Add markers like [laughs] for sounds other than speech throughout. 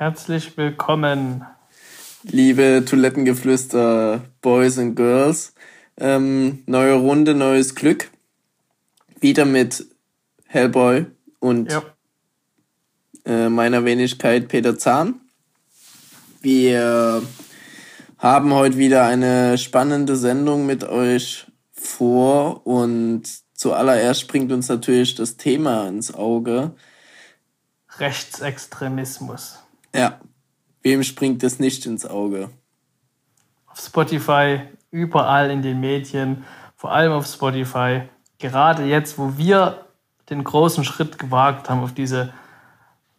Herzlich willkommen. Liebe Toilettengeflüster Boys and Girls. Ähm, neue Runde, neues Glück. Wieder mit Hellboy und ja. äh, meiner Wenigkeit Peter Zahn. Wir haben heute wieder eine spannende Sendung mit euch vor und zuallererst springt uns natürlich das Thema ins Auge. Rechtsextremismus. Ja. Wem springt das nicht ins Auge? Auf Spotify, überall in den Medien, vor allem auf Spotify. Gerade jetzt, wo wir den großen Schritt gewagt haben auf diese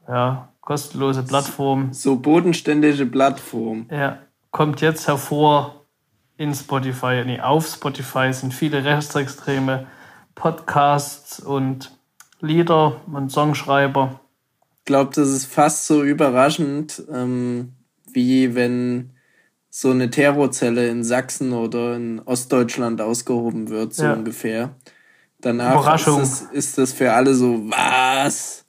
ja, kostenlose Plattform. So bodenständige Plattform. Ja, kommt jetzt hervor in Spotify, nee, auf Spotify sind viele rechtsextreme Podcasts und Lieder und Songschreiber. Ich glaube, das ist fast so überraschend, ähm, wie wenn so eine Terrorzelle in Sachsen oder in Ostdeutschland ausgehoben wird, so ja. ungefähr. Danach ist das, ist das für alle so, was?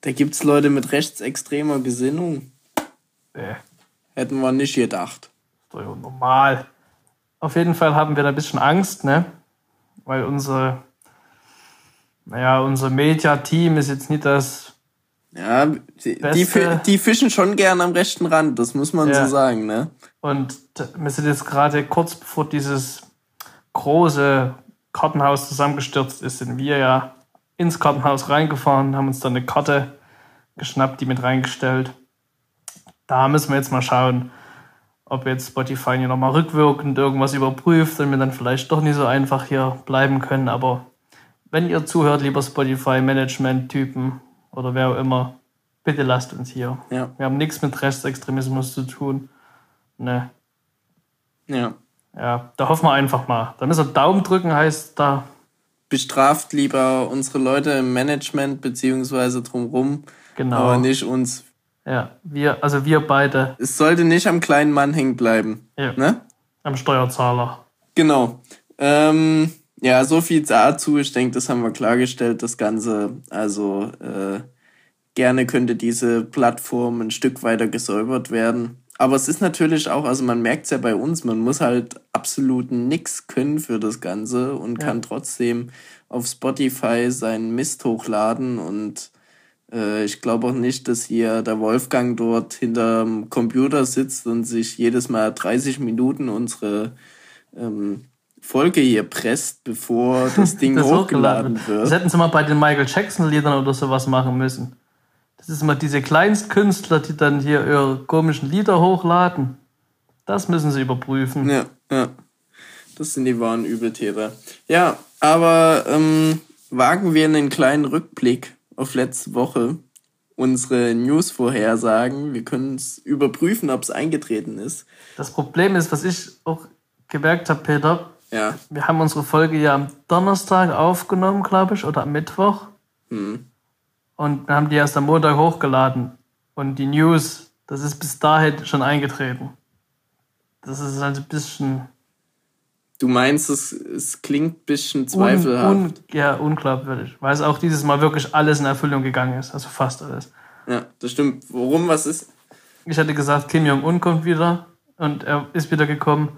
Da gibt es Leute mit rechtsextremer Gesinnung. Nee. Hätten wir nicht gedacht. Ist doch normal. Auf jeden Fall haben wir da ein bisschen Angst, ne? Weil unsere, naja, unser Media-Team ist jetzt nicht das. Ja, die, die, die, fischen schon gern am rechten Rand, das muss man ja. so sagen, ne? Und wir sind jetzt gerade kurz bevor dieses große Kartenhaus zusammengestürzt ist, sind wir ja ins Kartenhaus reingefahren, haben uns dann eine Karte geschnappt, die mit reingestellt. Da müssen wir jetzt mal schauen, ob jetzt Spotify hier nochmal rückwirkend irgendwas überprüft und wir dann vielleicht doch nicht so einfach hier bleiben können. Aber wenn ihr zuhört, lieber Spotify-Management-Typen oder wer auch immer, bitte lasst uns hier. Ja. Wir haben nichts mit Rechtsextremismus zu tun. Ne. Ja. Ja, da hoffen wir einfach mal. Da müssen wir Daumen drücken, heißt da. Bestraft lieber unsere Leute im Management beziehungsweise drumrum, genau. aber nicht uns. Ja, wir, also wir beide. Es sollte nicht am kleinen Mann hängen bleiben. Ja. Ne? Am Steuerzahler. Genau. Ähm, ja, so viel dazu. Ich denke, das haben wir klargestellt, das Ganze. Also äh, gerne könnte diese Plattform ein Stück weiter gesäubert werden. Aber es ist natürlich auch, also man merkt es ja bei uns, man muss halt absolut nichts können für das Ganze und ja. kann trotzdem auf Spotify seinen Mist hochladen und äh, ich glaube auch nicht, dass hier der Wolfgang dort hinterm Computer sitzt und sich jedes Mal 30 Minuten unsere ähm, Folge hier presst, bevor das Ding [laughs] das hochgeladen wird. Das hätten sie mal bei den Michael Jackson-Liedern oder sowas machen müssen. Das ist immer diese Kleinstkünstler, die dann hier ihre komischen Lieder hochladen. Das müssen sie überprüfen. Ja, ja. Das sind die wahren Übeltäter. Ja, aber ähm, wagen wir einen kleinen Rückblick auf letzte Woche. Unsere News-Vorhersagen. Wir können es überprüfen, ob es eingetreten ist. Das Problem ist, was ich auch gemerkt habe, Peter. Ja. Wir haben unsere Folge ja am Donnerstag aufgenommen, glaube ich, oder am Mittwoch. Hm und dann haben die erst am Montag hochgeladen. Und die News, das ist bis dahin schon eingetreten. Das ist halt ein bisschen. Du meinst, es, es klingt ein bisschen zweifelhaft? Un, un, ja, unglaubwürdig. Weil es auch dieses Mal wirklich alles in Erfüllung gegangen ist. Also fast alles. Ja, das stimmt. Worum, was ist? Ich hatte gesagt, Kim Jong-un kommt wieder. Und er ist wieder gekommen.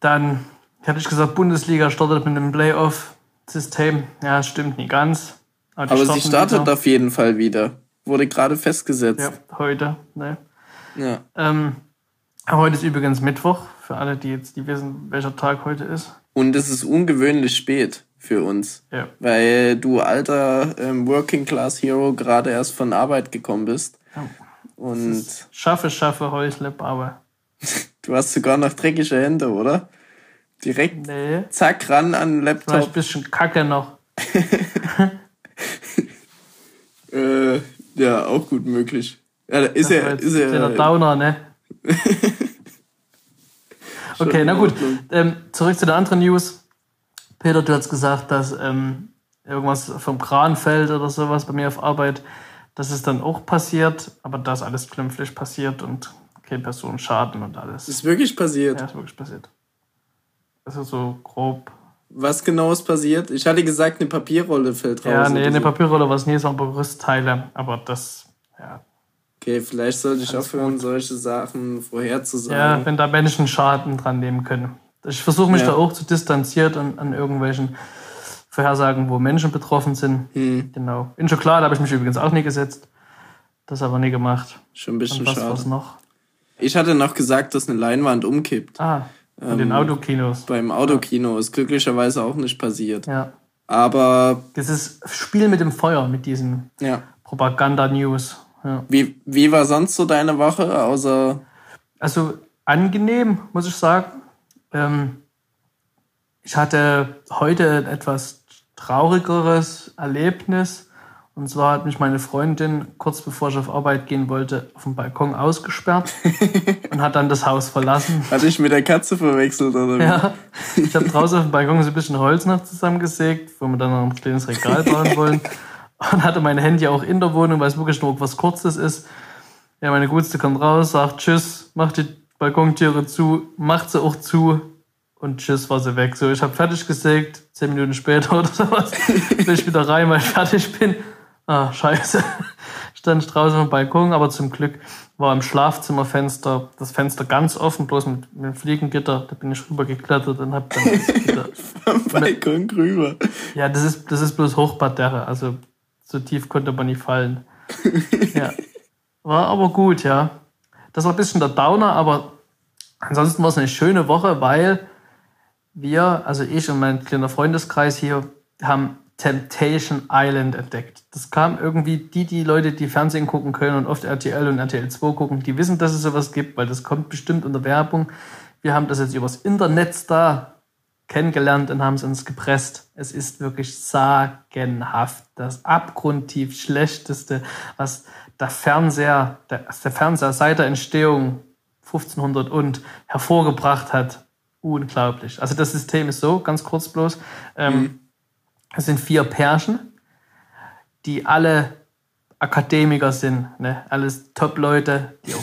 Dann hatte ich gesagt, Bundesliga startet mit einem Playoff-System. Ja, stimmt nicht ganz. Aber, Aber sie startet wieder. auf jeden Fall wieder. Wurde gerade festgesetzt. Ja, heute. Ne? Ja. Ähm, heute ist übrigens Mittwoch, für alle, die jetzt die wissen, welcher Tag heute ist. Und es ist ungewöhnlich spät für uns. Ja. Weil du alter ähm, Working Class Hero gerade erst von Arbeit gekommen bist. Ja. Und schaffe, schaffe, Häusle, aber. [laughs] du hast sogar noch dreckige Hände, oder? Direkt nee. zack ran an den Laptop. Vielleicht ein bisschen Kacke noch. [laughs] Äh, ja, auch gut möglich. Ja, ist er, ist er. Der Downer, ne? [laughs] okay, na gut. Ähm, zurück zu der anderen News. Peter, du hast gesagt, dass ähm, irgendwas vom Kran fällt oder sowas bei mir auf Arbeit. Das ist dann auch passiert, aber das alles glimpflich passiert und keine Person Schaden und alles. Ist wirklich passiert? Ja, ist wirklich passiert. Also so grob was genau ist passiert? Ich hatte gesagt, eine Papierrolle fällt raus. Ja, nee, eine so. Papierrolle war es nie, sondern Rüstteile. Aber das ja. Okay, vielleicht sollte ich aufhören, solche Sachen vorherzusagen. Ja, wenn da Menschen Schaden dran nehmen können. Ich versuche mich Ja. da auch zu distanzieren an, an irgendwelchen Vorhersagen, wo Menschen betroffen sind. Hm, Genau. In Schokolade habe ich mich übrigens auch nie gesetzt. Das aber nie gemacht. schon ein bisschen Und was schade. noch? Ich hatte noch gesagt, dass eine Leinwand umkippt. Ah, in Ähm, den Autokinos. Beim Autokino ist glücklicherweise auch nicht passiert. Ja. Aber Dieses Spiel mit dem Feuer, mit diesen ja, Propaganda-News. Ja. wie, wie war sonst so deine Woche, außer Also angenehm, muss ich sagen. Ähm, ich hatte heute ein etwas traurigeres Erlebnis. Und zwar hat mich meine Freundin, kurz bevor ich auf Arbeit gehen wollte, auf dem Balkon ausgesperrt [laughs] und hat dann das Haus verlassen. hatte ich mit der Katze verwechselt oder wie? Ja, ich habe draußen auf dem Balkon so ein bisschen Holz noch zusammengesägt, wo wir dann noch ein kleines Regal bauen wollen. Und hatte mein Handy auch in der Wohnung, weil es wirklich nur was Kurzes ist. Ja, meine Gutste kommt raus, sagt Tschüss, macht die Balkontüre zu, macht sie auch zu und Tschüss war sie weg. So, ich habe fertig gesägt, zehn Minuten später [laughs] oder sowas, bin ich wieder rein, weil ich fertig bin. Ah, scheiße. [laughs] Stand draußen dem Balkon, aber zum Glück war im Schlafzimmerfenster das Fenster ganz offen, bloß mit, mit dem Fliegengitter. Da bin ich rübergeklettert und hab dann das [laughs] Gitter. Am Balkon rüber. Ja, das ist, das ist bloß Hochparterre, also so tief konnte man nicht fallen. [laughs] Ja. War aber gut, ja. Das war ein bisschen der Downer, aber ansonsten war es eine schöne Woche, weil wir, also ich und mein kleiner Freundeskreis hier, haben Temptation Island entdeckt. Das kam irgendwie, die, die Leute, die Fernsehen gucken können und oft RTL und RTL 2 gucken, die wissen, dass es sowas gibt, weil das kommt bestimmt unter Werbung. Wir haben das jetzt übers Internet da kennengelernt und haben es uns gepresst. Es ist wirklich sagenhaft. Das abgrundtief schlechteste, was der Fernseher, der, der Fernseher seit der Entstehung 1500 und hervorgebracht hat. Unglaublich. Also das System ist so, ganz kurz bloß. Ähm, Es sind vier Pärchen, die alle Akademiker sind. Ne? Alles Top-Leute, die auch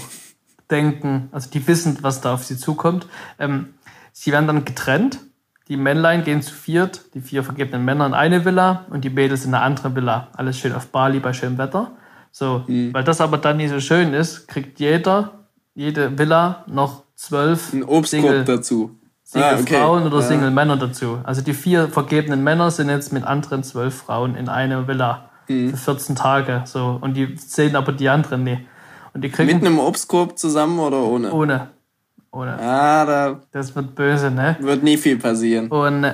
denken, also die wissen, was da auf sie zukommt. Ähm, sie werden dann getrennt. Die Männlein gehen zu viert, die vier vergebenen Männer in eine Villa und die Mädels in eine andere Villa. Alles schön auf Bali bei schönem Wetter. So, weil das aber dann nicht so schön ist, kriegt jeder, jede Villa noch zwölf Ein Obstkorb Single, dazu. Single Ah, okay. Frauen oder. Single Männer dazu. Also die vier vergebenen Männer sind jetzt mit anderen zwölf Frauen in einer Villa Mhm. für 14 Tage. So. Und die sehen aber die anderen nicht. Und die kriegen Mit einem Obstkorb zusammen oder ohne? ohne. Ohne. Ah, da Das wird böse, ne? wird nie viel passieren. Und,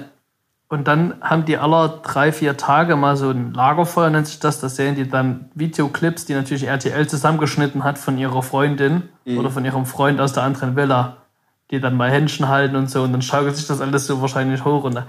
und dann haben die aller drei, vier Tage mal so ein Lagerfeuer, nennt sich das. Da sehen die dann Videoclips, die natürlich RTL zusammengeschnitten hat von ihrer Freundin oder von ihrem Freund aus der anderen Villa, die dann mal Händchen halten und so. Und dann schaukelt sich das alles so wahrscheinlich hoch. Und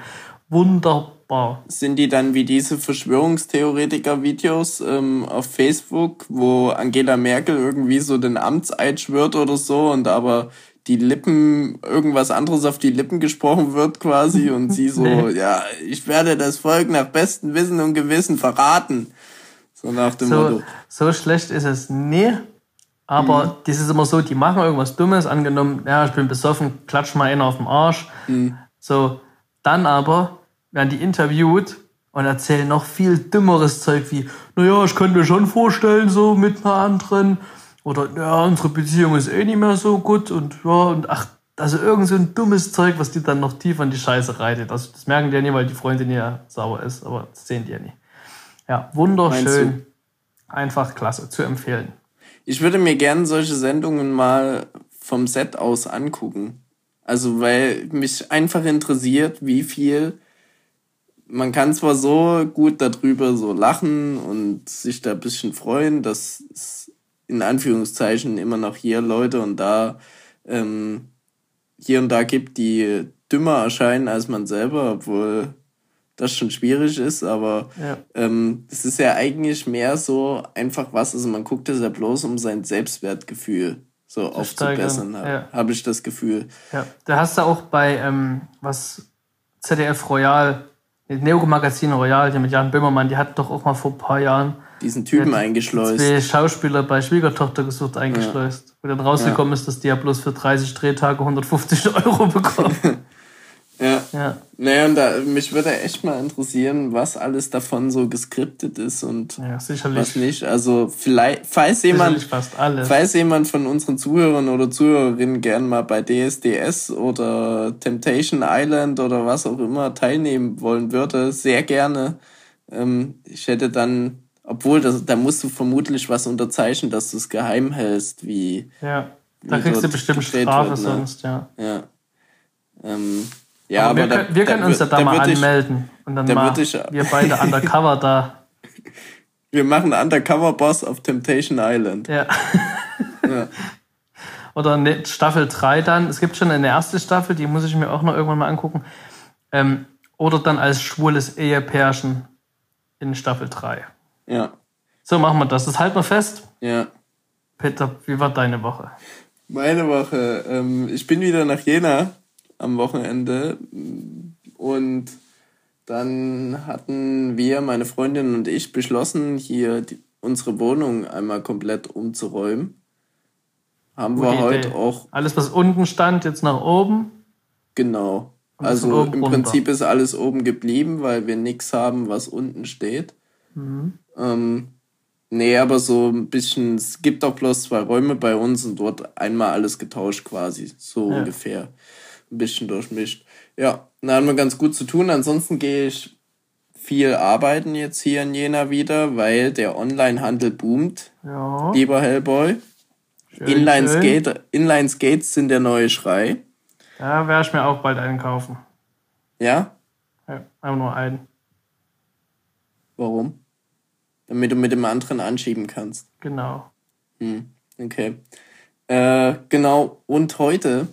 wunderbar. Sind die dann wie diese Verschwörungstheoretiker-Videos ähm, auf Facebook, wo Angela Merkel irgendwie so den Amtseid schwört oder so und aber die Lippen, irgendwas anderes auf die Lippen gesprochen wird quasi [laughs] und sie so, Nee. ja, ich werde das Volk nach bestem Wissen und Gewissen verraten. So nach dem So, Motto. so schlecht ist es nie. Aber das ist immer so, die machen irgendwas Dummes, angenommen, ja, ich bin besoffen, klatsch mal einen auf den Arsch. So, dann aber werden die interviewt und erzählen noch viel dümmeres Zeug wie, naja, ich könnte mir schon vorstellen, so mit einer anderen. Oder, ja, unsere Beziehung ist eh nicht mehr so gut und ja, und ach, also irgend so ein dummes Zeug, was die dann noch tiefer in die Scheiße reitet. Also das merken die ja nicht, weil die Freundin ja sauer ist, aber das sehen die ja nicht. Ja, wunderschön. Einfach klasse, zu empfehlen. Ich würde mir gerne solche Sendungen mal vom Set aus angucken. Also, weil mich einfach interessiert, wie viel man kann zwar so gut darüber so lachen und sich da ein bisschen freuen, dass es in Anführungszeichen immer noch hier Leute und da ähm, hier und da gibt, die dümmer erscheinen als man selber, obwohl das schon schwierig ist, aber Ja. ähm, es ist ja eigentlich mehr so einfach was, also man guckt es ja bloß, um sein Selbstwertgefühl so aufzubessern, steigern, habe ja. hab ich das Gefühl. Ja, da hast du auch bei, ähm, was ZDF Royal, Neo Magazin Royal, die mit Jan Böhmermann, die hatten doch auch mal vor ein paar Jahren Diesen Typen Ja, die- eingeschleust. zwei Schauspieler bei Schwiegertochter gesucht eingeschleust. Wo dann rausgekommen ist, dass die ja bloß für 30 Drehtage 150 [laughs] Euro bekommen. [laughs] Ja. ja. Naja, und da, mich würde echt mal interessieren, was alles davon so geskriptet ist und ja, was nicht. Also vielleicht, falls jemand, falls jemand von unseren Zuhörern oder Zuhörerinnen gern mal bei DSDS oder Temptation Island oder was auch immer teilnehmen wollen würde, sehr gerne. Ähm, ich hätte dann, obwohl das, da musst du vermutlich was unterzeichnen, dass du es geheim hältst, wie. Ja, da wie kriegst du bestimmt Strafe wird, ne? sonst, ja. Ja. Ähm, ja, aber, aber wir, da, wir können uns ja da, mal anmelden. Ich, und dann mal ich, wir beide undercover da. [laughs] Wir machen Undercover-Boss auf Temptation Island. Ja. ja. [laughs] Oder ne, Staffel 3 dann. Es gibt schon eine erste Staffel, die muss ich mir auch noch irgendwann mal angucken. Ähm, oder dann als schwules Ehepärchen in Staffel 3. Ja. So machen wir das. Das halten wir fest. Ja. Peter, wie war deine Woche? Meine Woche. Ähm, ich bin wieder nach Jena am Wochenende und dann hatten wir, meine Freundin und ich, beschlossen, hier die, unsere Wohnung einmal komplett umzuräumen. Haben Gute wir heute Idee. auch. Alles, was unten stand, jetzt nach oben? Genau. Also im runter. Prinzip ist alles oben geblieben, weil wir nichts haben, was unten steht. Mhm. Ähm, nee, aber so ein bisschen, es gibt auch bloß zwei Räume bei uns und dort einmal alles getauscht quasi, so ja. ungefähr ein bisschen durchmischt. Ja, da haben wir ganz gut zu tun. Ansonsten gehe ich viel arbeiten jetzt hier in Jena wieder, weil der Onlinehandel boomt. Ja. Lieber Hellboy. Inline, Skate, Inline Skates sind der neue Schrei. Ja, werde ich mir auch bald einkaufen. Ja? Ja, einfach nur einen. Warum? Damit du mit dem anderen anschieben kannst. Genau. Hm, okay. Äh, genau. Und heute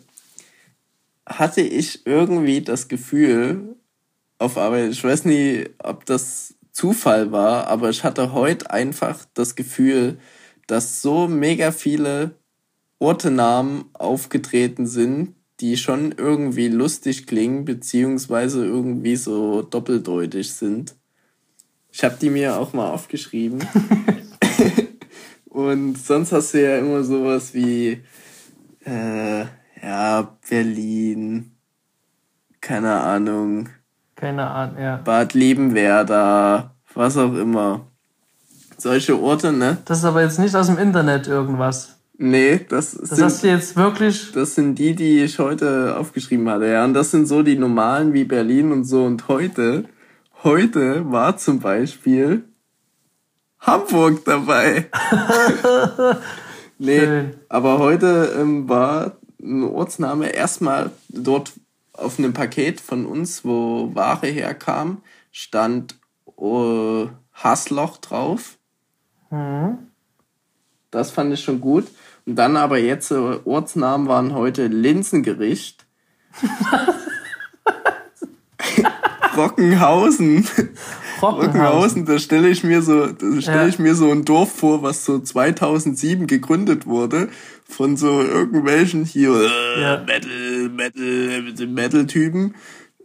hatte ich irgendwie das Gefühl auf Arbeit, ich weiß nie, ob das Zufall war, aber ich hatte heute einfach das Gefühl, dass so mega viele Ortenamen aufgetreten sind, die schon irgendwie lustig klingen, beziehungsweise irgendwie so doppeldeutig sind. Ich habe die mir auch mal aufgeschrieben. [laughs] Und sonst hast du ja immer sowas wie äh, ja, Berlin, keine Ahnung. Keine Ahnung, ja. Bad Liebenwerda, was auch immer. Solche Orte, ne? Das ist aber jetzt nicht aus dem Internet irgendwas. Nee, das, das sind, hast du jetzt wirklich. Das sind die, die ich heute aufgeschrieben hatte, ja. Und das sind so die normalen wie Berlin und so. Und heute, heute war zum Beispiel Hamburg dabei. [laughs] nee, Schön. aber heute ähm, war ein Ortsname erstmal dort auf einem Paket von uns, wo Ware herkam, stand äh, Hassloch drauf. Mhm. Das fand ich schon gut. Und dann aber jetzt äh, Ortsnamen waren heute Linsengericht. [laughs] [laughs] Rockenhausen. Rockenhausen, da stelle ich mir so, da stelle ja. ich mir so ein Dorf vor, was so 2007 gegründet wurde von so irgendwelchen hier äh, ja. Metal, Metal, Metal-Typen.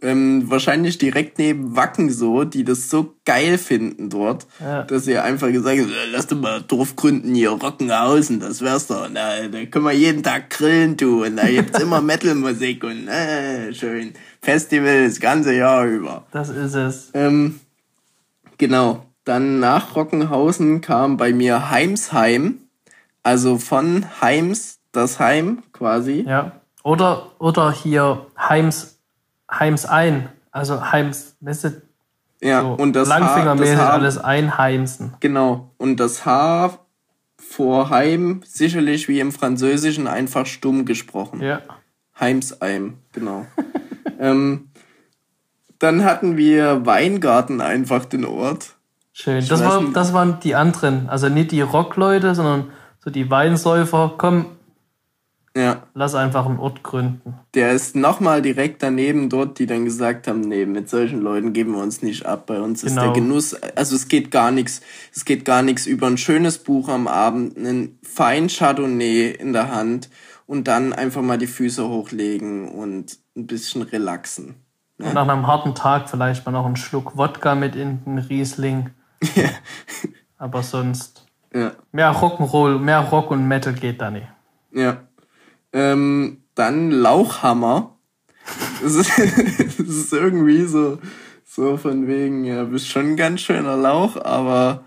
Ähm, wahrscheinlich direkt neben Wacken so, die das so geil finden dort, ja. dass sie einfach gesagt haben, äh, lass doch mal Dorf gründen hier, Rockenhausen, das wär's doch. Na, da können wir jeden Tag grillen, du, und da gibt's immer [laughs] Metal-Musik und äh, schön. Festival das ganze Jahr über. Das ist es. Ähm, genau. Dann nach Rockenhausen kam bei mir Heimsheim. Also von Heims, das Heim quasi. Ja. Oder, oder hier Heims, Heims ein. Also Heims, weißt du, ja, so und das Langfingermäßig H, alles einheimsen. Genau. Und das H vor Heim sicherlich wie im Französischen einfach stumm gesprochen. Ja. Heimsheim, genau. [laughs] ähm, dann hatten wir Weingarten einfach den Ort. Schön. das, war, das waren die anderen. Also nicht die Rockleute, sondern so die Weinsäufer. Komm, ja. lass einfach einen Ort gründen. Der ist nochmal direkt daneben dort, die dann gesagt haben, nee, mit solchen Leuten geben wir uns nicht ab. Bei uns genau. ist der genau. Genuss, also es geht gar nichts, es geht gar nichts über ein schönes Buch am Abend, einen fein Chardonnay in der Hand und dann einfach mal die Füße hochlegen und ein bisschen relaxen. Ja. Und nach einem harten Tag vielleicht mal noch einen Schluck Wodka mit in den Riesling. Ja. Aber sonst ja. mehr Rock'n'Roll, mehr Rock und Metal geht da nicht. Ja. Ähm, dann Lauchhammer. Das ist, [laughs] das ist irgendwie so, so von wegen, ja, bist schon ein ganz schöner Lauch, aber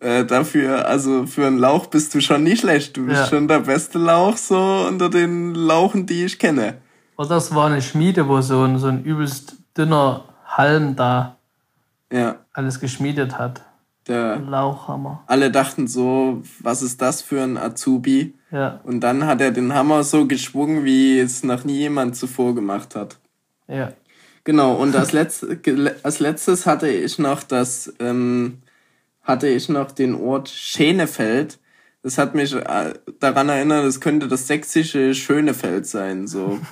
äh, dafür, also für einen Lauch bist du schon nicht schlecht. Du bist ja. schon der beste Lauch so unter den Lauchen, die ich kenne. Oder das war eine Schmiede, wo so ein, so ein übelst dünner Halm da ja. alles geschmiedet hat. Der Lauchhammer. Alle dachten so, was ist das für ein Azubi? Ja. Und dann hat er den Hammer so geschwungen, wie es noch nie jemand zuvor gemacht hat. Ja. Genau, und als, Letz als letztes hatte ich noch das, ähm, hatte ich noch den Ort Schenefeld. Das hat mich äh, daran erinnert, es könnte das sächsische Schönefeld sein, so. [laughs]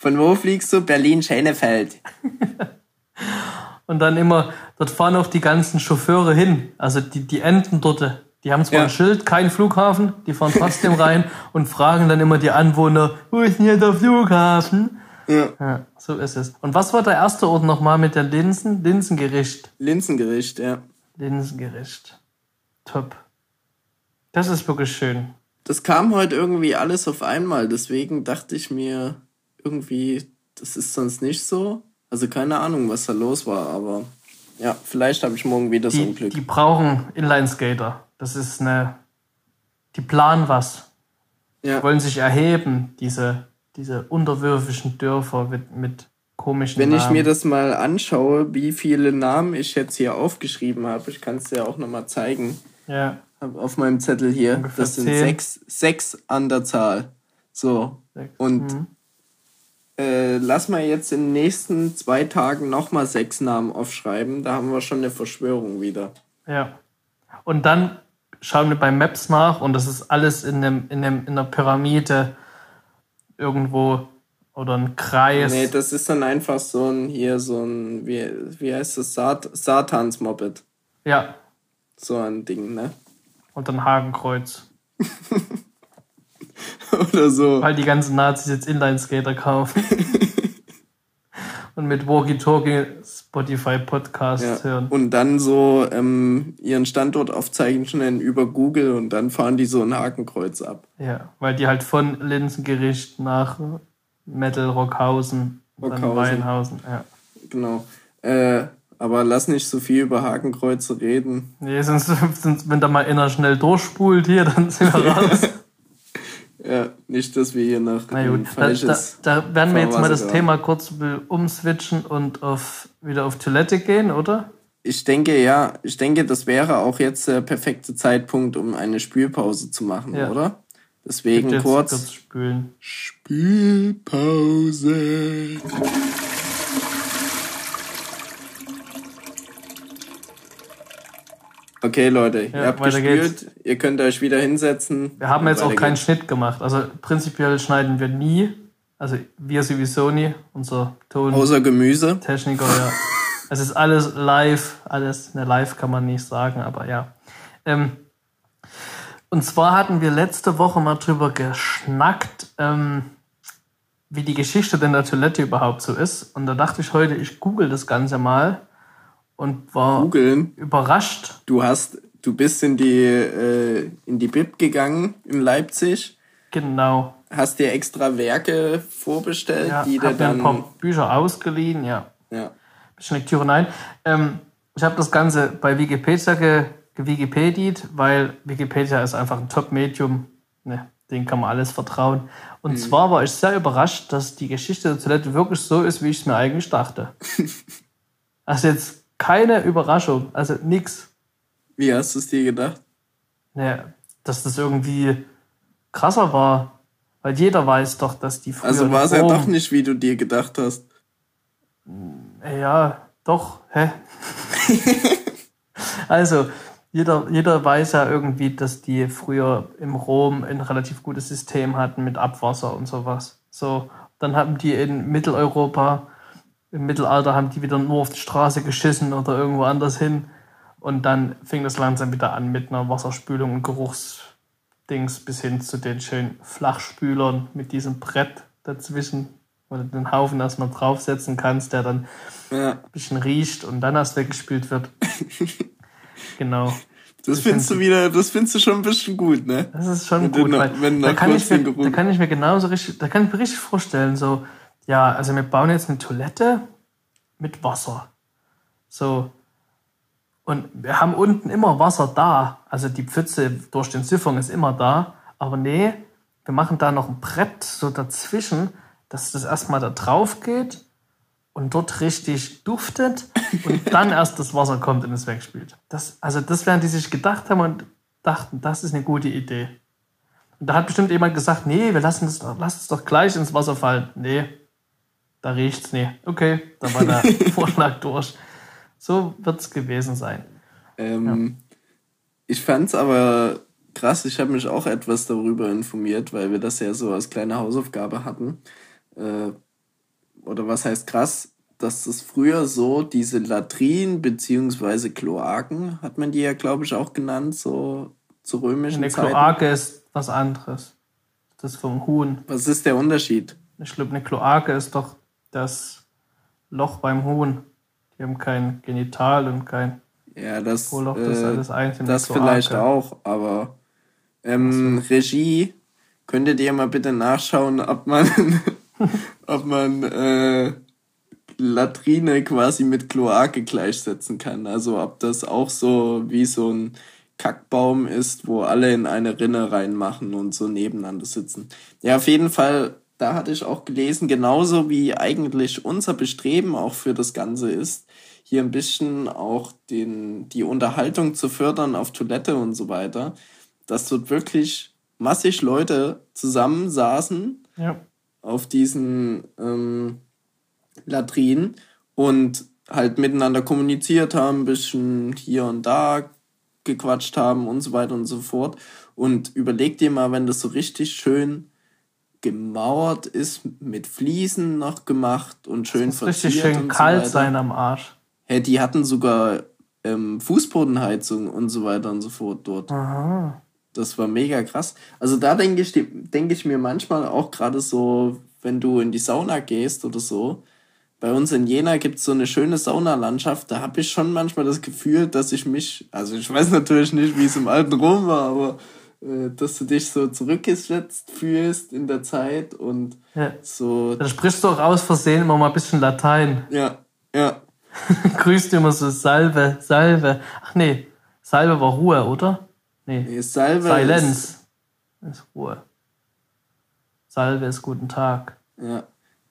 Von wo fliegst du? Berlin, Schenefeld. [laughs] und dann immer, dort fahren auch die ganzen Chauffeure hin. Also die, die enden dort. Die haben zwar ja. ein Schild, kein Flughafen, die fahren trotzdem [laughs] rein und fragen dann immer die Anwohner, wo ist denn hier der Flughafen? Ja. ja. So ist es. Und was war der erste Ort nochmal mit der Linsen? Linsengericht. Linsengericht, ja. Linsengericht. Top. Das ist wirklich schön. Das kam heute irgendwie alles auf einmal, deswegen dachte ich mir, irgendwie, das ist sonst nicht so. Also keine Ahnung, was da los war, aber ja, vielleicht habe ich morgen wieder so ein Glück. Die brauchen Inline-Skater. Das ist eine. Die planen was. Ja. Die wollen sich erheben, diese, diese unterwürfigen Dörfer mit, mit komischen Wenn Namen. ich mir das mal anschaue, wie viele Namen ich jetzt hier aufgeschrieben habe, ich kann es dir auch nochmal zeigen. Ja. Auf meinem Zettel hier. Ungefähr das sind sechs, sechs an der Zahl. So. Sechs. Und mhm äh, lass mal jetzt in den nächsten zwei Tagen nochmal sechs Namen aufschreiben. Da haben wir schon eine Verschwörung wieder. Ja. Und dann schauen wir bei Maps nach und das ist alles in, dem, in, dem, in der Pyramide irgendwo oder ein Kreis. Nee, das ist dann einfach so ein, hier so ein, wie, wie heißt das, Sat Satans-Moped. Ja. So ein Ding, ne? Und ein Hakenkreuz. [laughs] [laughs] Oder so. Weil die ganzen Nazis jetzt Inline-Skater kaufen. [laughs] und mit Walkie-Talkie Spotify Podcast ja. hören. Und dann so ähm, ihren Standort aufzeichnen über Google und dann fahren die so ein Hakenkreuz ab. Ja, weil die halt von Linsengericht nach Metal Rockhausen, Rockhausen. dann Weinhausen, ja. Genau. Äh, aber lass nicht so viel über Hakenkreuze reden. Nee, sonst, sonst wenn da mal einer schnell durchspult hier, dann sind wir [laughs] raus. Ja, nicht, dass wir hier nach Na gut, falsches da, da, werden wir jetzt mal das. Thema kurz umswitchen und auf, wieder auf Toilette gehen, oder? Ich denke, ja. Ich denke, das wäre auch jetzt der perfekte Zeitpunkt, um eine Spülpause zu machen, ja. oder? Deswegen kurz, kurz spülen. Spülpause. Okay, Leute, ja, ihr habt gespürt, ihr könnt euch wieder hinsetzen. Wir haben jetzt auch keinen geht's. Schnitt gemacht. Also prinzipiell schneiden wir nie. Also wir sowieso nie. Unser Ton. Außer Gemüse. Techniker, ja. [laughs] es ist alles live. Alles, ne, live kann man nicht sagen, aber ja. Ähm, und zwar hatten wir letzte Woche mal drüber geschnackt, ähm, wie die Geschichte denn der Toilette überhaupt so ist. Und da dachte ich heute, ich google das Ganze mal und war Googlen. überrascht. Du hast, du bist in die, äh, in die Bib gegangen in Leipzig. Genau. Hast dir extra Werke vorbestellt, ja, die dir dann. ein paar Bücher ausgeliehen, ja. Ja. Bisschen Lektüre nein. Ähm, ich habe das Ganze bei Wikipedia ge Wikipediet, weil Wikipedia ist einfach ein Top-Medium. Ne, den kann man alles vertrauen. Und mhm. zwar war ich sehr überrascht, dass die Geschichte der Toilette wirklich so ist, wie ich es mir eigentlich dachte. [laughs] also jetzt keine Überraschung, also nix. Wie hast du es dir gedacht? Naja, dass das irgendwie krasser war. Weil jeder weiß doch, dass die früher. Also war es ja doch nicht, wie du dir gedacht hast. Ja, doch, hä? [laughs] also, jeder, jeder weiß ja irgendwie, dass die früher im Rom ein relativ gutes System hatten mit Abwasser und sowas. So, dann haben die in Mitteleuropa im Mittelalter haben die wieder nur auf die Straße geschissen oder irgendwo anders hin. Und dann fing das langsam wieder an mit einer Wasserspülung und Geruchsdings bis hin zu den schönen Flachspülern mit diesem Brett dazwischen, wo du den Haufen erstmal draufsetzen kannst, der dann ja. ein bisschen riecht und dann erst weggespült wird. [laughs] genau. Das findest du wieder, das findest du schon ein bisschen gut, ne? Das ist schon wenn gut, weil wenn da, kann ich mir, da kann ich mir genauso richtig, da kann ich mir richtig vorstellen, so ja, also wir bauen jetzt eine Toilette mit Wasser. So. Und wir haben unten immer Wasser da. Also die Pfütze durch den Siphon ist immer da. Aber nee, wir machen da noch ein Brett so dazwischen, dass das erstmal da drauf geht und dort richtig duftet und [laughs] dann erst das Wasser kommt und es wegspült. Das, also das werden die sich gedacht haben und dachten, das ist eine gute Idee. Und da hat bestimmt jemand gesagt, nee, wir lassen es, lass es doch gleich ins Wasser fallen. Nee, da riecht's nee. Okay, da war der [laughs] Vorschlag durch. So wird's gewesen sein. Ähm, ja. Ich fand's aber krass, ich habe mich auch etwas darüber informiert, weil wir das ja so als kleine Hausaufgabe hatten. Äh, oder was heißt krass, dass das früher so diese Latrinen beziehungsweise Kloaken, hat man die ja, glaube ich, auch genannt, so zu römischen Eine Zeiten. Kloake ist was anderes. Das vom Huhn. Was ist der Unterschied? Ich glaube, eine Kloake ist doch das Loch beim Huhn. Die haben kein Genital und kein ja, das, Loch, das, äh, das, das vielleicht auch, aber ähm, Regie, könntet ihr mal bitte nachschauen, ob man [laughs] ob man äh, Latrine quasi mit Kloake gleichsetzen kann. Also ob das auch so wie so ein Kackbaum ist, wo alle in eine Rinne reinmachen und so nebeneinander sitzen. Ja, auf jeden Fall, da hatte ich auch gelesen, genauso wie eigentlich unser Bestreben auch für das Ganze ist, hier ein bisschen auch den, die Unterhaltung zu fördern auf Toilette und so weiter, dass dort wirklich massig Leute zusammensaßen ja auf diesen ähm, Latrinen und halt miteinander kommuniziert haben, ein bisschen hier und da gequatscht haben und so weiter und so fort. Und überleg dir mal, wenn das so richtig schön gemauert ist, mit Fliesen noch gemacht und schön das muss richtig schön kalt so sein am Arsch. Hey, die hatten sogar ähm, Fußbodenheizung und so weiter und so fort dort. Aha. Das war mega krass. Also da denke ich, denke ich mir manchmal auch gerade so, wenn du in die Sauna gehst oder so. Bei uns in Jena gibt es so eine schöne Saunalandschaft. Da habe ich schon manchmal das Gefühl, dass ich mich, also ich weiß natürlich nicht, wie es im alten Rom war, aber dass du dich so zurückgesetzt fühlst in der Zeit und ja. so. Da sprichst du auch aus Versehen immer mal ein bisschen Latein. Ja, ja. [laughs] Grüßt immer so Salve, Salve. Ach nee, Salve war Ruhe, oder? Nee. nee Salve. Silenz ist, ist Ruhe. Salve ist guten Tag. Ja.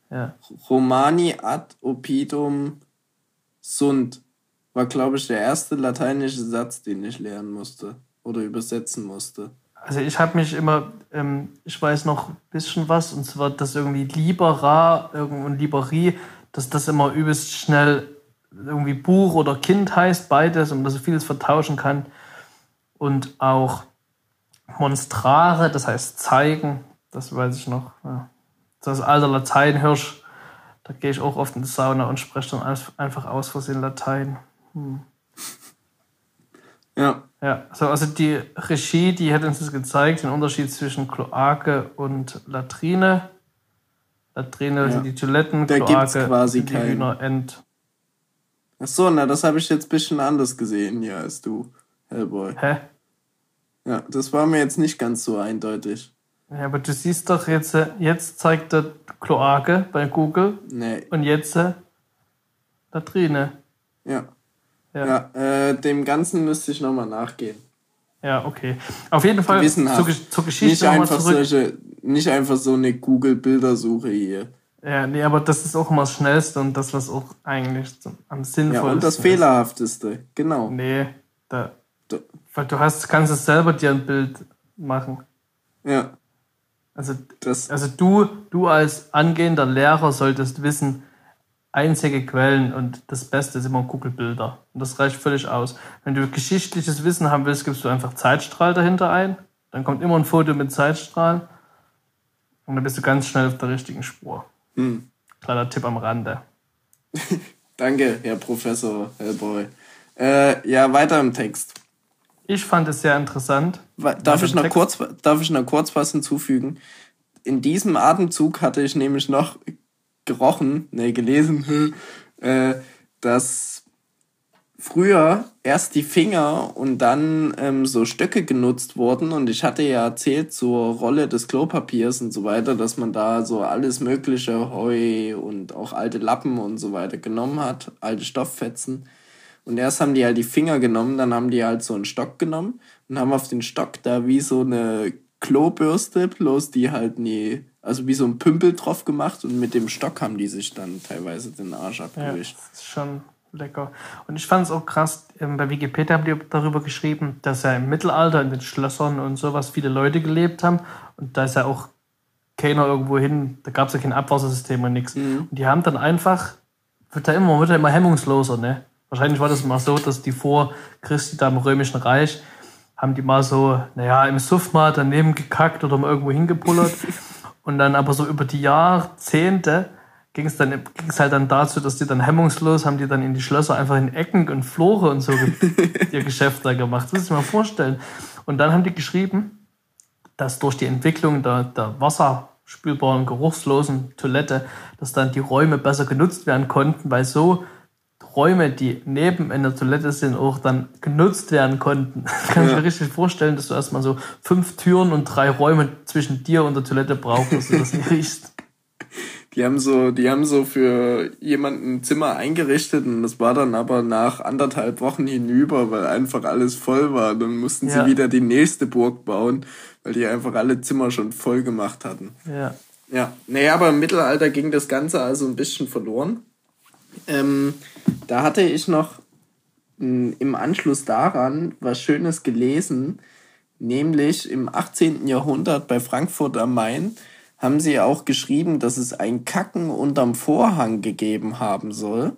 ja. Romani ad opidum sunt war, glaube ich, der erste lateinische Satz, den ich lernen musste oder übersetzen musste. Also ich habe mich immer, ähm, ich weiß noch ein bisschen was, und zwar, dass irgendwie Libera und Liberie, dass das immer übelst schnell irgendwie Buch oder Kind heißt, beides, und dass so vieles vertauschen kann und auch Monstrare, das heißt zeigen, das weiß ich noch. Ja. Das alter Lateinhirsch, da gehe ich auch oft in die Sauna und spreche dann einfach aus Versehen Latein. Hm. Ja. Ja, so, also die Regie, die hat uns das gezeigt, den Unterschied zwischen Kloake und Latrine. Latrine ja. sind die Toiletten, da Kloake quasi sind die Hühnerend. Ach so, na, das habe ich jetzt ein bisschen anders gesehen hier als du. Hellboy. Hä? Ja, das war mir jetzt nicht ganz so eindeutig. Ja, aber du siehst doch jetzt, äh, jetzt zeigt der Kloake bei Google. Nee. Und jetzt äh, Latrine. Ja. Ja, ja äh, dem Ganzen müsste ich nochmal nachgehen. Ja, okay. Auf jeden Fall zur, zur Geschichte nicht einfach zurück. Solche, nicht einfach so eine Google-Bildersuche hier. Ja, nee, aber das ist auch immer das Schnellste und das, was auch eigentlich am sinnvollsten ist. Ja, und das Fehlerhafteste, genau. Nee, da, weil du hast, kannst es selber dir ein Bild machen. Ja. Also, das also du, du als angehender Lehrer solltest wissen, einzige Quellen und das Beste ist immer Google-Bilder. Und das reicht völlig aus. Wenn du geschichtliches Wissen haben willst, gibst du einfach Zeitstrahl dahinter ein. Dann kommt immer ein Foto mit Zeitstrahl. Und dann bist du ganz schnell auf der richtigen Spur. Hm. Kleiner Tipp am Rande. [laughs] Danke, Herr Professor Hellboy. Äh, ja, weiter im Text. Ich fand es sehr interessant. Darf ich, noch kurz, darf ich noch kurz was hinzufügen? In diesem Atemzug hatte ich nämlich noch gerochen, nee, gelesen, [laughs] äh, dass früher erst die Finger und dann ähm, so Stöcke genutzt wurden. Und ich hatte ja erzählt zur Rolle des Klopapiers und so weiter, dass man da so alles mögliche Heu und auch alte Lappen und so weiter genommen hat, alte Stofffetzen. Und erst haben die halt die Finger genommen, dann haben die halt so einen Stock genommen und haben auf den Stock da wie so eine Klobürste, bloß die halt nie, also wie so ein Pümpel drauf gemacht und mit dem Stock haben die sich dann teilweise den Arsch abgewischt. Ja, das ist schon lecker. Und ich fand es auch krass, ähm, bei Wikipedia haben die darüber geschrieben, dass ja im Mittelalter in den Schlössern und sowas viele Leute gelebt haben und da ist ja auch keiner irgendwo hin, da gab es ja kein Abwassersystem und nichts. Mhm. Und die haben dann einfach, wird da immer, wird da immer hemmungsloser, ne? Wahrscheinlich war das mal so, dass die vor Christi da im Römischen Reich haben die mal so, naja, im Suff mal daneben gekackt oder mal irgendwo hingepullert. [laughs] und dann aber so über die Jahrzehnte ging es dann ging's halt dann dazu, dass die dann hemmungslos haben die dann in die Schlösser einfach in Ecken und Flore und so [laughs] ihr Geschäft da gemacht. Das muss ich mir vorstellen. Und dann haben die geschrieben, dass durch die Entwicklung der, der wasserspülbaren, geruchslosen Toilette, dass dann die Räume besser genutzt werden konnten, weil so Räume, die neben in der Toilette sind, auch dann genutzt werden konnten. Das [laughs] kann ja. ich mir richtig vorstellen, dass du erstmal so fünf Türen und drei Räume zwischen dir und der Toilette brauchst, dass du das nicht riechst. [laughs] Die haben so, die haben so für jemanden ein Zimmer eingerichtet und das war dann aber nach anderthalb Wochen hinüber, weil einfach alles voll war. Dann mussten ja. sie wieder die nächste Burg bauen, weil die einfach alle Zimmer schon voll gemacht hatten. Ja. Ja. Naja, aber im Mittelalter ging das Ganze also ein bisschen verloren. Ähm, da hatte ich noch hm, im Anschluss daran was Schönes gelesen, nämlich im 18. Jahrhundert bei Frankfurt am Main haben sie auch geschrieben, dass es ein Kacken unterm Vorhang gegeben haben soll.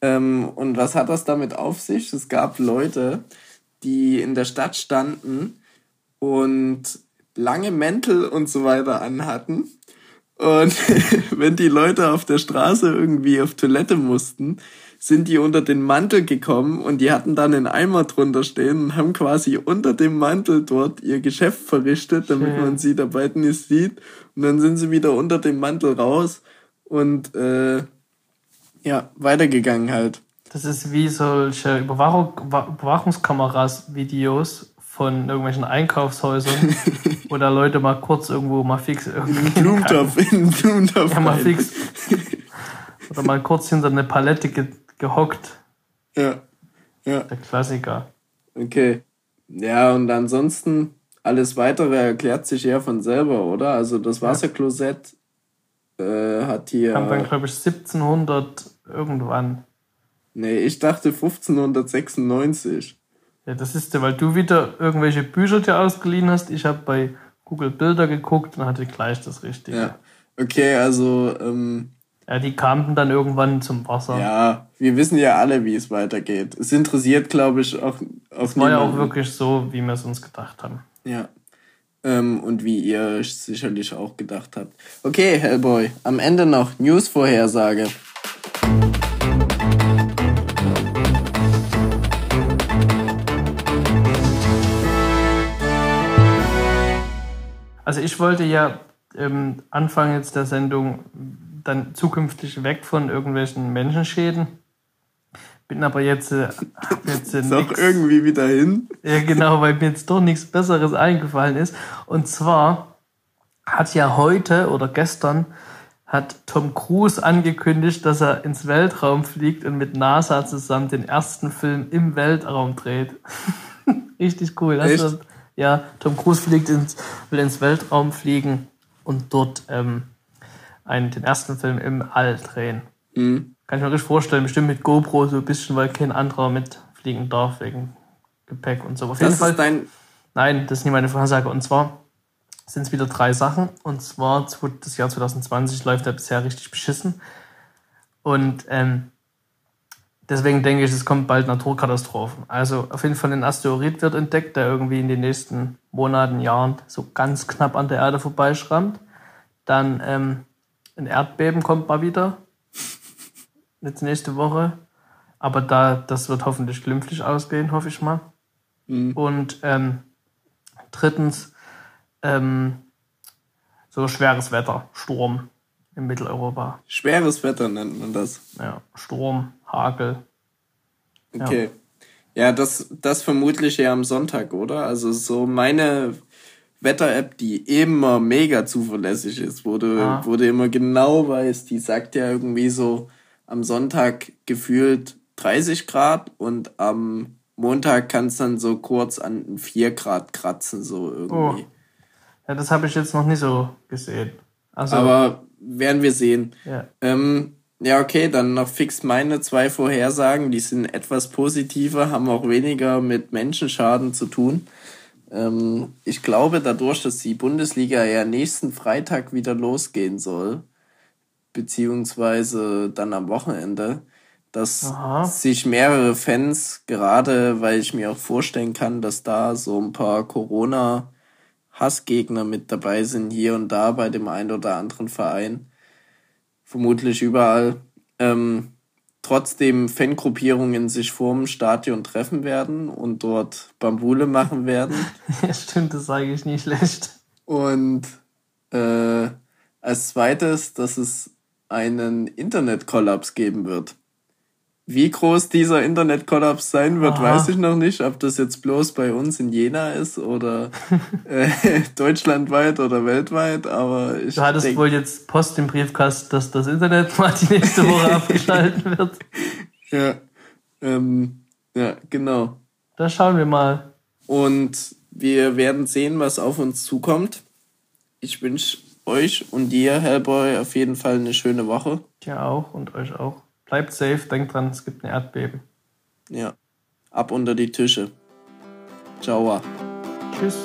Ähm, und was hat das damit auf sich? Es gab Leute, die in der Stadt standen und lange Mäntel und so weiter anhatten. Und [laughs] wenn die Leute auf der Straße irgendwie auf Toilette mussten, sind die unter den Mantel gekommen und die hatten dann einen Eimer drunter stehen und haben quasi unter dem Mantel dort ihr Geschäft verrichtet, damit man sie dabei nicht sieht. Und dann sind sie wieder unter dem Mantel raus und äh, ja, weitergegangen halt. Das ist wie solche Überwachung, Überwachungskameras, Videos von irgendwelchen Einkaufshäusern, [laughs] wo da Leute mal kurz irgendwo mal fix irgendwie. Blumentopf, [laughs] in Blumentopf. Ja, mal fix. [laughs] Oder mal kurz hinter eine Palette gehockt. Ja. Ja. Der Klassiker. Okay. Ja, und ansonsten alles weitere erklärt sich ja von selber, oder? Also das Wasserklosett äh, hat hier. Haben dann, glaube ich, 1700 irgendwann. Nee, ich dachte 1596. Ja, das ist ja, weil du wieder irgendwelche Bücher dir ausgeliehen hast. Ich habe bei Google Bilder geguckt und hatte gleich das Richtige. Ja. Okay, also ähm, ja, die kamen dann irgendwann zum Wasser. Ja, wir wissen ja alle, wie es weitergeht. Es interessiert, glaube ich, auch auf Es war ja auch wirklich so, wie wir es uns gedacht haben. Ja. Ähm, und wie ihr sicherlich auch gedacht habt. Okay, Hellboy, am Ende noch News-Vorhersage. Also ich wollte ja ähm, Anfang jetzt der Sendung dann zukünftig weg von irgendwelchen Menschenschäden. Bin aber jetzt, äh, jetzt äh, [laughs] doch irgendwie wieder hin. Ja, genau, weil mir jetzt doch nichts Besseres eingefallen ist. Und zwar hat ja heute oder gestern hat Tom Cruise angekündigt, dass er ins Weltraum fliegt und mit NASA zusammen den ersten Film im Weltraum dreht. [laughs] Richtig cool. Echt? Also, ja, Tom Cruise fliegt ins, will ins Weltraum fliegen und dort ähm, einen, den ersten Film im All drehen. Mhm. Kann ich mir richtig vorstellen, bestimmt mit GoPro so ein bisschen, weil kein anderer mitfliegen darf wegen Gepäck und so. Auf jeden das Fall. Ist dein Nein, das ist nicht meine Vorhersage. Und zwar sind es wieder drei Sachen. Und zwar das Jahr 2020 läuft ja bisher richtig beschissen. Und ähm, deswegen denke ich, es kommt bald Naturkatastrophen. Also auf jeden Fall ein Asteroid wird entdeckt, der irgendwie in den nächsten Monaten, Jahren so ganz knapp an der Erde vorbeischrammt. Dann ähm, ein Erdbeben kommt mal wieder. Jetzt nächste Woche. Aber da, das wird hoffentlich glimpflich ausgehen, hoffe ich mal. Mhm. Und ähm, drittens, ähm, so schweres Wetter, Sturm in Mitteleuropa. Schweres Wetter nennt man das. Ja, Sturm, Hagel. Okay. Ja, das, das vermutlich ja am Sonntag, oder? Also so meine Wetter-App, die immer mega zuverlässig ist, wo du, ah. wo du immer genau weißt, die sagt ja irgendwie so am Sonntag gefühlt 30 Grad und am Montag kann es dann so kurz an 4 Grad kratzen, so irgendwie. Oh. Ja, das habe ich jetzt noch nicht so gesehen. Also, Aber werden wir sehen. Ja. Ähm, ja, okay, dann noch fix meine zwei Vorhersagen. Die sind etwas positiver, haben auch weniger mit Menschenschaden zu tun. Ähm, ich glaube, dadurch, dass die Bundesliga ja nächsten Freitag wieder losgehen soll, beziehungsweise dann am Wochenende, dass Aha. sich mehrere Fans, gerade weil ich mir auch vorstellen kann, dass da so ein paar Corona-Hassgegner mit dabei sind, hier und da bei dem einen oder anderen Verein, vermutlich überall, ähm, trotzdem Fangruppierungen sich vorm Stadion treffen werden und dort Bambule machen werden. [laughs] ja, stimmt, das sage ich nicht schlecht. Und äh, als zweites, dass es einen Internetkollaps geben wird. Wie groß dieser Internetkollaps sein wird, Aha. weiß ich noch nicht. Ob das jetzt bloß bei uns in Jena ist oder [laughs] äh, deutschlandweit oder weltweit, aber ich. Du hattest denk, wohl jetzt Post im Briefkasten, dass das Internet [laughs] mal die nächste Woche [laughs] abgeschalten wird. Ja, ähm, ja, genau. Da schauen wir mal. Und wir werden sehen, was auf uns zukommt. Ich wünsche euch und dir, Hellboy, auf jeden Fall eine schöne Woche. Ja, auch und euch auch. Bleibt safe, denkt dran, es gibt ein Erdbeben. Ja. Ab unter die Tische. Ciao. Tschüss.